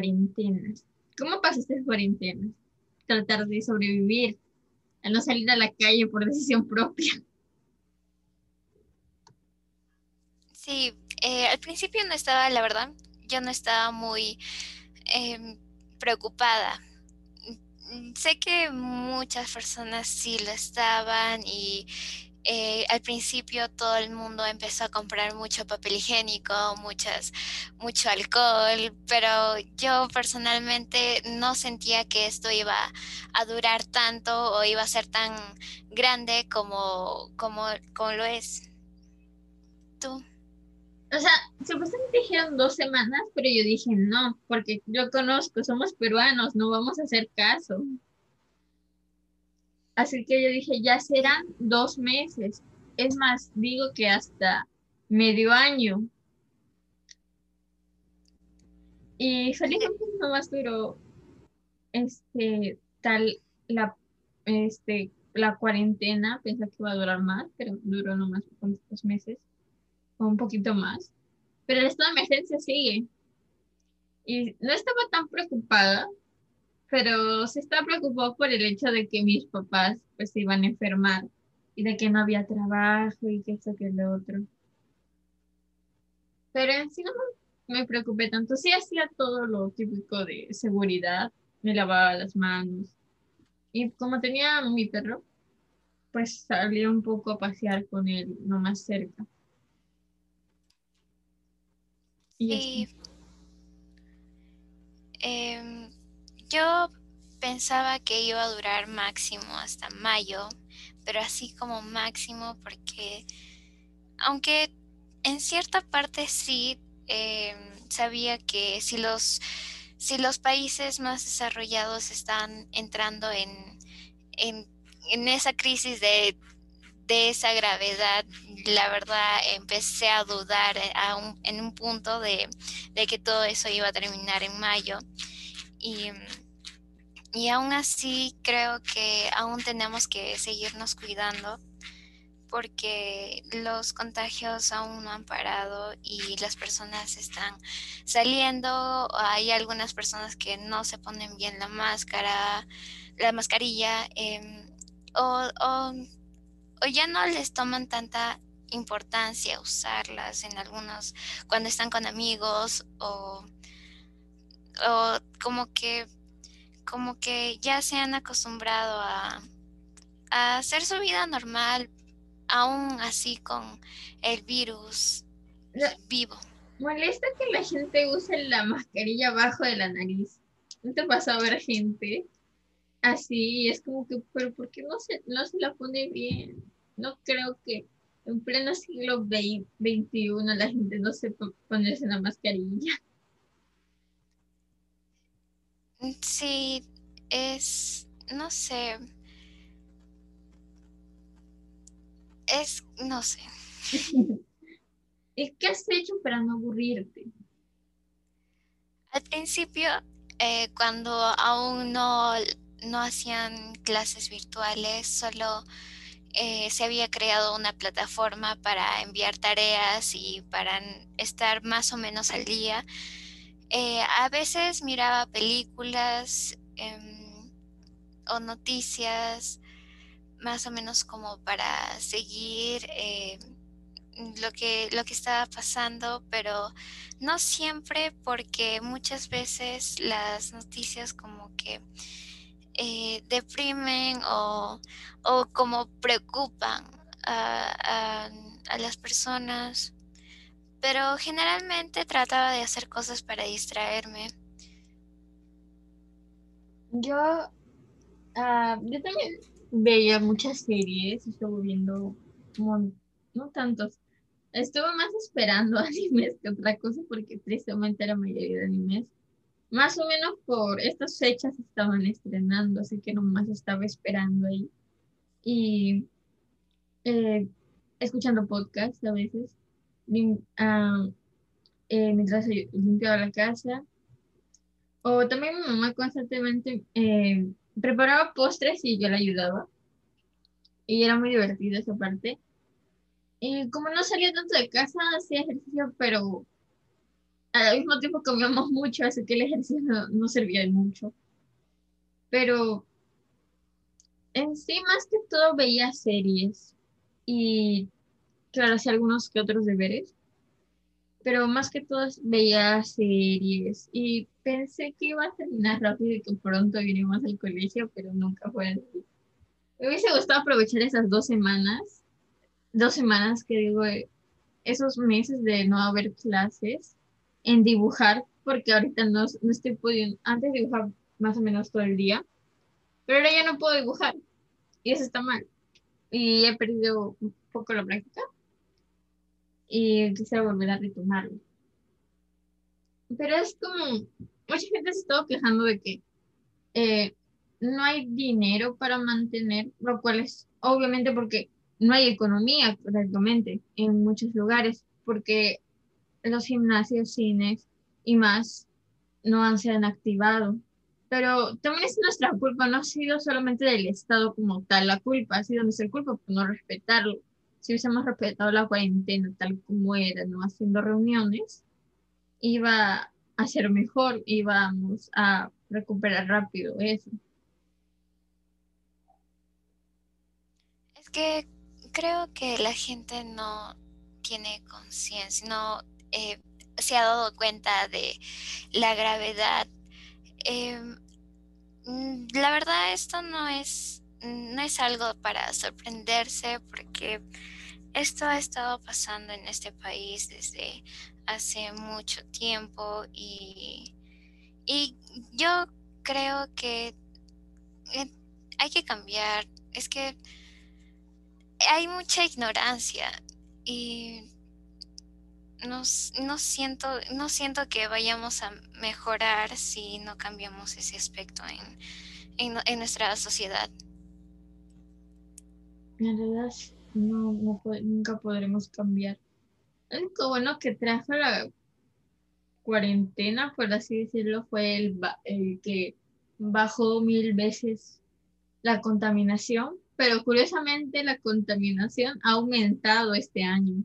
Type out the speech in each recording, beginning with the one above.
de hoy, la cuarentena. ¿Cómo pasaste cuarentena? Tratar de sobrevivir, a no salir a la calle por decisión propia. Sí, eh, al principio no estaba, la verdad, yo no estaba muy em, preocupada. Sé que muchas personas sí lo estaban y eh, al principio todo el mundo empezó a comprar mucho papel higiénico, muchas, mucho alcohol, pero yo personalmente no sentía que esto iba a durar tanto o iba a ser tan grande como, como, como lo es. ¿Tú? O sea, supuestamente dijeron dos semanas, pero yo dije no, porque yo conozco, somos peruanos, no vamos a hacer caso. Así que yo dije, ya serán dos meses. Es más, digo que hasta medio año. Y felizmente no más duró este tal la este la cuarentena, pensé que iba a durar más, pero duró nomás unos meses o un poquito más. Pero el estado de emergencia sigue. Y no estaba tan preocupada pero se está preocupado por el hecho de que mis papás pues se iban a enfermar y de que no había trabajo y que esto que lo otro. Pero en sí no me preocupé tanto. Sí hacía todo lo típico de seguridad, me lavaba las manos. Y como tenía mi perro, pues salía un poco a pasear con él, no más cerca. Y eh, yo pensaba que iba a durar máximo hasta mayo, pero así como máximo porque aunque en cierta parte sí em, sabía que si los, si los países más desarrollados están entrando en, en, esa crisis de, de, esa gravedad, la verdad empecé a dudar en un punto de, de que todo eso iba a terminar en mayo. Y y aún así creo que aún tenemos que seguirnos cuidando porque los contagios aún no han parado y las personas están saliendo. Hay algunas personas que no se ponen bien la máscara, la mascarilla, em, o, o, ya no les toman tanta importancia usarlas en algunos, cuando están con amigos o, o como que como que ya se han acostumbrado a, hacer su vida normal, aún así con el virus vivo. Molesta que la gente use la mascarilla abajo de la nariz. ¿No te pasa a ver gente así? Es como que, pero ¿por qué no se, no se la pone bien? No creo que en pleno siglo XXI la gente no sepa ponerse la mascarilla. Sí, es, no sé, es, no sé. ¿Y qué has hecho para no aburrirte? Al principio, eh, cuando aún no, no hacían clases virtuales, solo eh, se había creado una plataforma para enviar tareas y para estar más o menos al día. Eh, a veces miraba películas em, o noticias más o menos como para seguir eh, lo, que, lo que estaba pasando, pero no siempre porque muchas veces las noticias como que eh, deprimen o, como preocupan a las personas pero generalmente trataba de hacer cosas para distraerme. Yo, ah, yo también veía muchas series, estuve viendo, no tantos, estuve más esperando animes que otra cosa porque tristemente la mayoría de animes, más o menos por estas fechas estaban estrenando, así que nomás estaba esperando ahí. Y eh, escuchando podcasts a veces Ah, eh, mientras limpiaba la casa. O también mi mamá constantemente eh, preparaba postres y yo la ayudaba. Y era muy divertido esa parte. Y como no salía tanto de casa, hacía ejercicio, pero al mismo tiempo comíamos mucho, así que el ejercicio no, servía de mucho. Pero en sí, más que todo veía series y, claro, hacía algunos que otros deberes, pero más que todo veía series y pensé que iba a terminar rápido y que pronto iríamos al colegio, pero nunca fue así. Me hubiese gustado aprovechar esas dos semanas, dos semanas que digo, esos meses de no haber clases en dibujar, porque ahorita no, no estoy pudiendo, antes dibujaba más o menos todo el día, pero ahora ya no puedo dibujar y eso está mal. Y he perdido un poco la práctica y quisiera volver a retomarlo. Pero es como, mucha gente se está quejando de que eh, no hay dinero para mantener, lo cual es obviamente porque no hay economía correctamente en muchos lugares, porque los gimnasios, cines y más no han sido activado. Pero también es nuestra culpa, no ha sido solamente del Estado como tal, la culpa ha sido nuestra culpa por no respetarlo. Si hubiésemos respetado la cuarentena tal como era, no haciendo reuniones, iba a ser mejor, íbamos a recuperar rápido eso. Es que creo que la gente no tiene conciencia, no eh, se ha dado cuenta de la gravedad. Em, mm, la verdad, esto no es, no es algo para sorprenderse porque esto ha estado pasando en este país desde hace mucho tiempo y, y yo creo que hay que cambiar. Es que hay mucha ignorancia y no, siento, no siento que vayamos a mejorar si no cambiamos ese aspecto en, en, nuestra sociedad. En realidad no, nunca podremos cambiar. Lo único bueno que trajo la cuarentena, por así decirlo, fue el, el que bajó mil veces la contaminación, pero curiosamente la contaminación ha aumentado este año.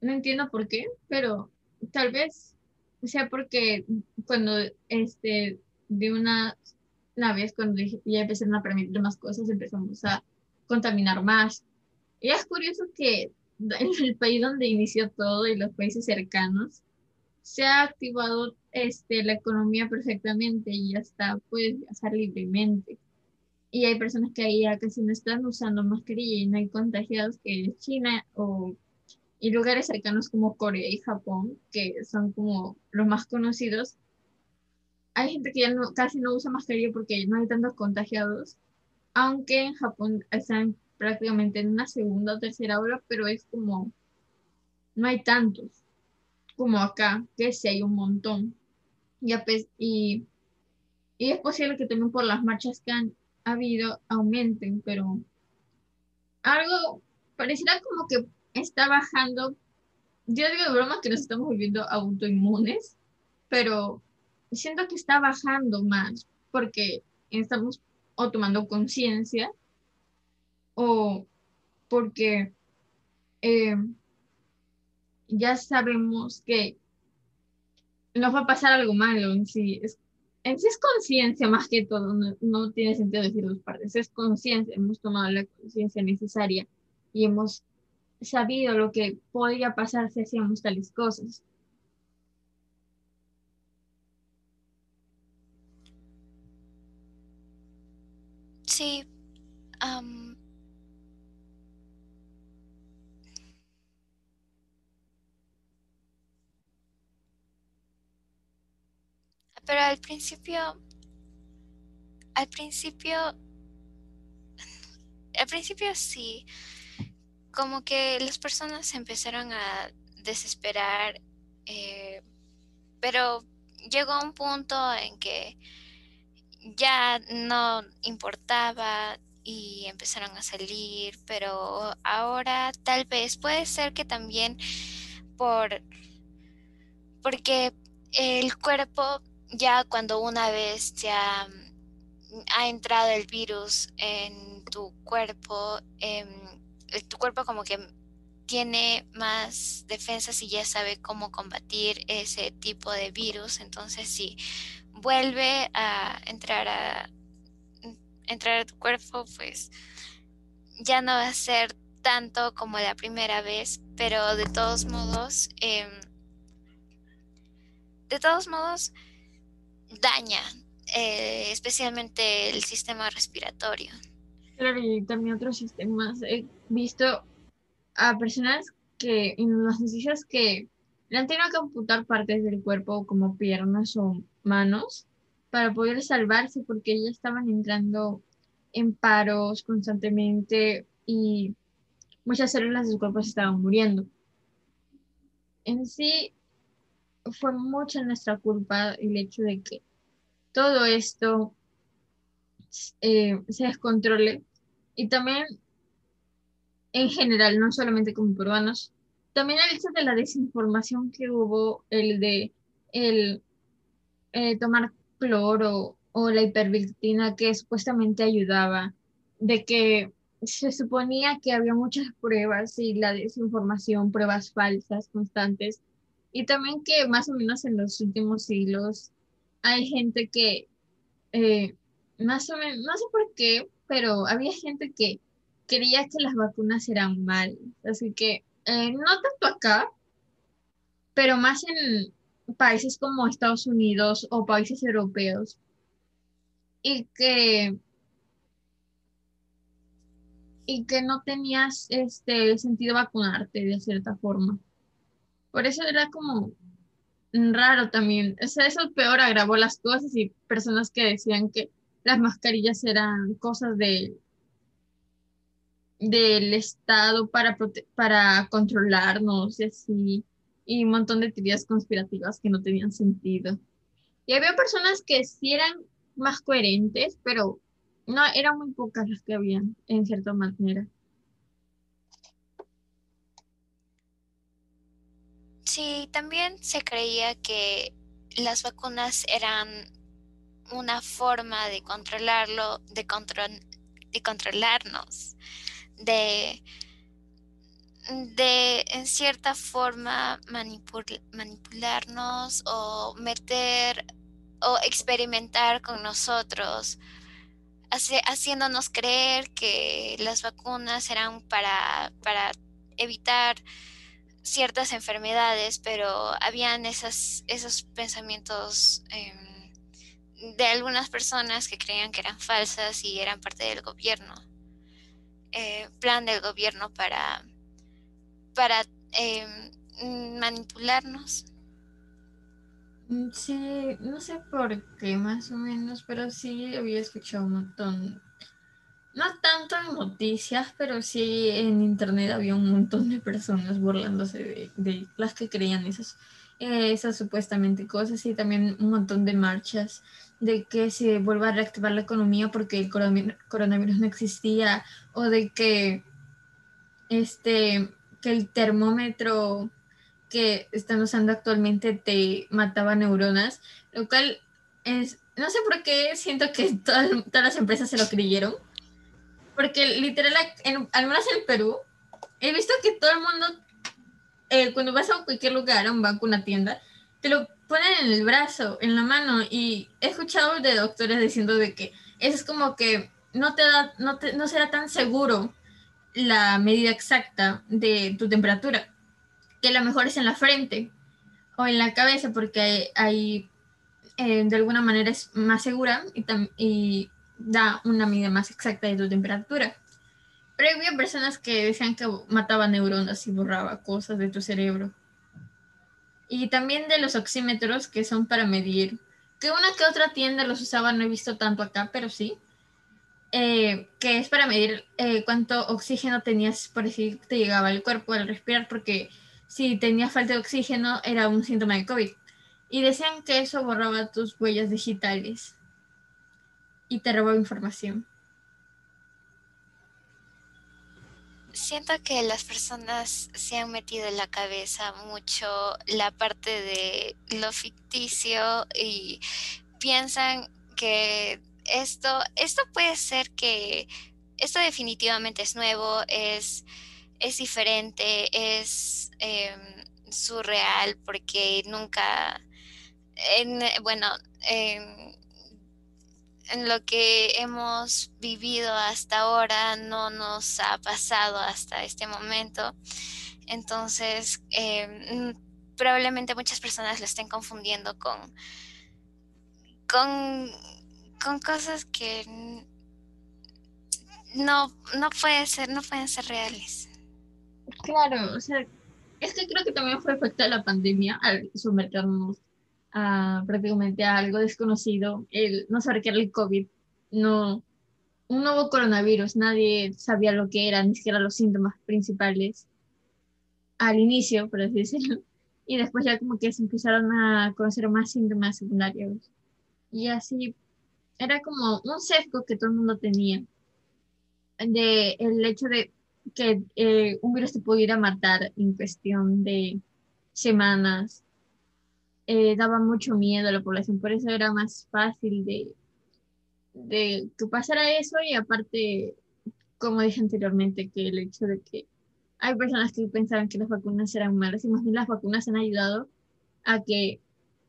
No entiendo por qué, pero tal vez sea porque cuando este de una, una vez cuando ya empezaron a permitir más cosas empezamos a contaminar más. Y es curioso que en el país donde inició todo y los países cercanos se ha activado este, la economía perfectamente y ya está, puedes viajar libremente. Y hay personas que ahí ya casi no están usando mascarilla y no hay contagiados que China o y lugares cercanos como Corea y Japón, que son como los más conocidos, hay gente que ya no, casi no usa mascarilla porque no hay tantos contagiados, aunque en Japón están prácticamente en una segunda o tercera ola, pero es como, no hay tantos como acá, que sí hay un montón. Y, y, y es posible que también por las marchas que han habido aumenten, pero algo pareciera como que está bajando. Yo digo de broma que nos estamos volviendo autoinmunes, pero siento que está bajando más porque estamos o tomando conciencia o porque eh, ya sabemos que nos va a pasar algo malo en sí. Es, en sí es conciencia más que todo, no, no tiene sentido decir dos partes, es conciencia, hemos tomado la conciencia necesaria y hemos sabido lo que podría pasar si hacíamos tales cosas. Sí. pero al principio, al principio, al principio sí, como que las personas empezaron a desesperar, eh, pero llegó un punto en que ya no importaba y empezaron a salir, pero ahora tal vez puede ser que también por porque el cuerpo ya cuando una vez ya ha entrado el virus en tu cuerpo, em, tu cuerpo como que tiene más defensas y ya sabe cómo combatir ese tipo de virus. Entonces, si vuelve a entrar a entrar a tu cuerpo, pues ya no va a ser tanto como la primera vez, pero de todos modos, em, de todos modos, daña eh, especialmente el sistema respiratorio. Claro, y también otros sistemas. He visto a personas que en las noticias que le han tenido que amputar partes del cuerpo como piernas o manos para poder salvarse porque ya estaban entrando en paros constantemente y muchas células de su cuerpo se estaban muriendo. En sí, fue mucha nuestra culpa el hecho de que todo esto eh, se descontrole y también en general, no solamente como peruanos, también el hecho de la desinformación que hubo, el de el eh, tomar cloro o la hipervictina que supuestamente ayudaba, de que se suponía que había muchas pruebas y la desinformación, pruebas falsas constantes, y también que más o menos en los últimos siglos hay gente que, eh, más o menos, no sé por qué, pero había gente que quería que las vacunas eran mal. Así que eh, no tanto acá, pero más en países como Estados Unidos o países europeos. Y que y que no tenías este sentido vacunarte de cierta forma. Por eso era como raro también. O sea, eso peor agravó las cosas y personas que decían que las mascarillas eran cosas de del Estado para, para controlarnos y así, y un montón de teorías conspirativas que no tenían sentido. Y había personas que sí eran más coherentes, pero no, eran muy pocas las que habían, en cierta manera. Sí, también se creía que las vacunas eran una forma de controlarlo, de, control, de controlarnos de, de en cierta forma manipularnos o meter o experimentar con nosotros, haciéndonos creer que las vacunas eran para, para evitar ciertas enfermedades, pero habían esas, esos pensamientos em, de algunas personas que creían que eran falsas y eran parte del gobierno. Eh, plan del gobierno para, para em, manipularnos. Mm, sí, no sé por qué más o menos, pero sí había escuchado un montón, no tanto en noticias, pero sí en internet había un montón de personas burlándose de, las que creían esas, esas supuestamente cosas y también un montón de marchas de que se vuelva a reactivar la economía porque el coronavirus no existía o de que este que el termómetro que están usando actualmente te mataba neuronas, lo cual es, no sé por qué siento que todas, las empresas se lo creyeron, porque literal, en, al menos en Perú, he visto que todo el mundo, eh, cuando vas a cualquier lugar, a un banco, una tienda, te lo ponen en el brazo, en la mano, y he escuchado de doctores diciendo de que es como que no te da, no, te, no será tan seguro la medida exacta de tu temperatura, que lo mejor es en la frente o en la cabeza, porque hay, eh, de alguna manera es más segura y, y da una medida más exacta de tu temperatura. Pero había personas que decían que mataba neuronas y borraba cosas de tu cerebro y también de los oxímetros que son para medir, que una que otra tienda los usaba, no he visto tanto acá, pero sí, eh, que es para medir eh, cuánto oxígeno tenías, por decir, te llegaba al cuerpo al respirar, porque si tenías falta de oxígeno era un síntoma de COVID. Y decían que eso borraba tus huellas digitales y te robaba información. siento que las personas se han metido en la cabeza mucho la parte de lo ficticio y piensan que esto, esto puede ser que esto definitivamente es nuevo, es, es diferente, es em, surreal porque nunca, en, bueno, en, en lo que hemos vivido hasta ahora no nos ha pasado hasta este momento. Entonces, em, probablemente muchas personas lo estén confundiendo con, con, con cosas que no, no pueden ser, no pueden ser reales. Claro, o sea, es que creo que también fue efecto de la pandemia al someternos a prácticamente a algo desconocido, el no saber qué era el COVID, no, un nuevo coronavirus, nadie sabía lo que era, ni siquiera los síntomas principales al inicio, por así decirlo, y después ya como que se empezaron a conocer más síntomas secundarios. Y así era como un sesgo que todo el mundo tenía de el hecho de que eh, un virus te pudiera matar en cuestión de semanas. Eh, daba mucho miedo a la población, por eso era más fácil de, de que pasara eso y aparte, como dije anteriormente, que el hecho de que hay personas que pensaban que las vacunas eran malas y más bien las vacunas han ayudado a que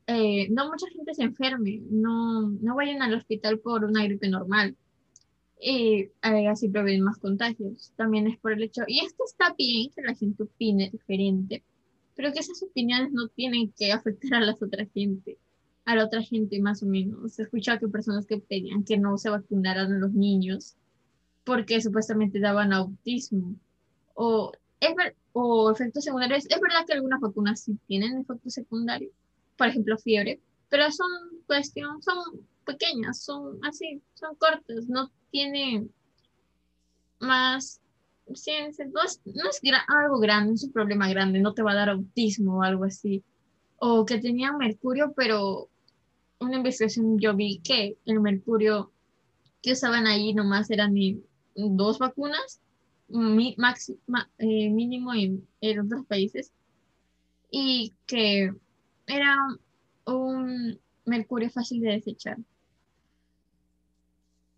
eh, no mucha gente se enferme, no, no vayan al hospital por una gripe normal y eh, así prevenir más contagios. También es por el hecho, y esto está bien que la gente opine diferente, pero que esas opiniones no tienen que afectar a las otras gente, a la otra gente más o menos. Se escucha que personas que pedían que no se vacunaran a los niños porque supuestamente daban autismo o, es o efectos secundarios. Es verdad que algunas vacunas sí tienen efectos secundarios, por ejemplo fiebre, pero son cuestión, son pequeñas, son así, son cortas, no tiene más ciencia, no es, algo grande, es un problema grande, no te va a dar autismo o algo así. O que tenía mercurio, pero una investigación yo vi que el mercurio que usaban ahí nomás eran dos vacunas, eh, mínimo en otros países, y que era un mercurio fácil de desechar.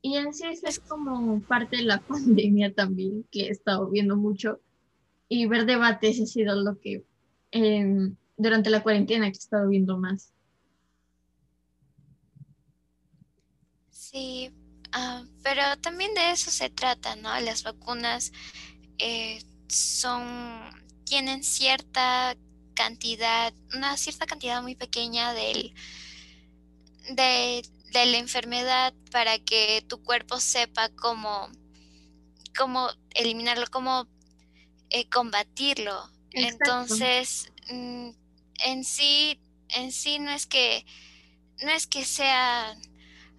Y en sí es como parte de la pandemia también, que he estado viendo mucho. Y ver debates ha sido lo que em, durante la cuarentena que he estado viendo más. Sí, ah, pero también de eso se trata, ¿no? Las vacunas eh, son, tienen cierta cantidad, una cierta cantidad muy pequeña del, de de la enfermedad para que tu cuerpo sepa cómo, cómo eliminarlo, cómo eh, combatirlo. Entonces, mm, en sí, en sí no es que no es que sea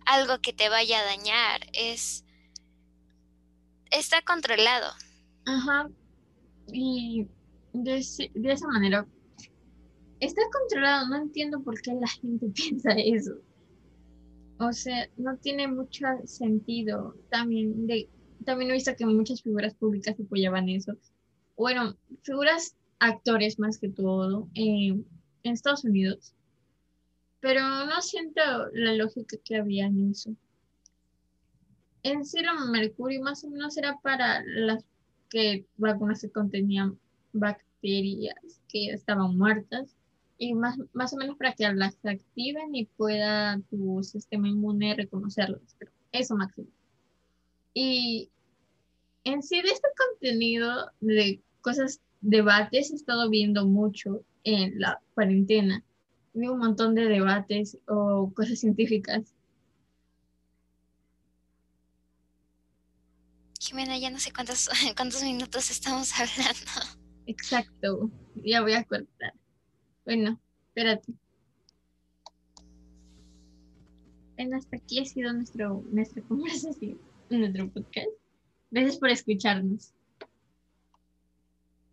algo que te vaya a dañar, es está controlado. Ajá. Y de, de esa manera está controlado, no entiendo por qué la gente piensa eso. O sea, no tiene mucho sentido. También, también he visto que muchas figuras públicas apoyaban eso. Bueno, figuras actores más que todo en Estados Unidos. Pero no siento la lógica que había en eso. En el mercurio más o menos era para las que vacunas que contenían bacterias que estaban muertas y más, más o menos para que las activen y pueda tu sistema inmune reconocerlas. Pero eso máximo. Y en sí de este contenido de cosas, debates, he estado viendo mucho en la cuarentena. Vi un montón de debates o cosas científicas. Jimena, ya no sé cuántos, cuántos minutos estamos hablando. Exacto, ya voy a cortar. Bueno, espérate. Bueno, hasta aquí ha sido nuestro, nuestra conversación, nuestro podcast. Gracias por escucharnos.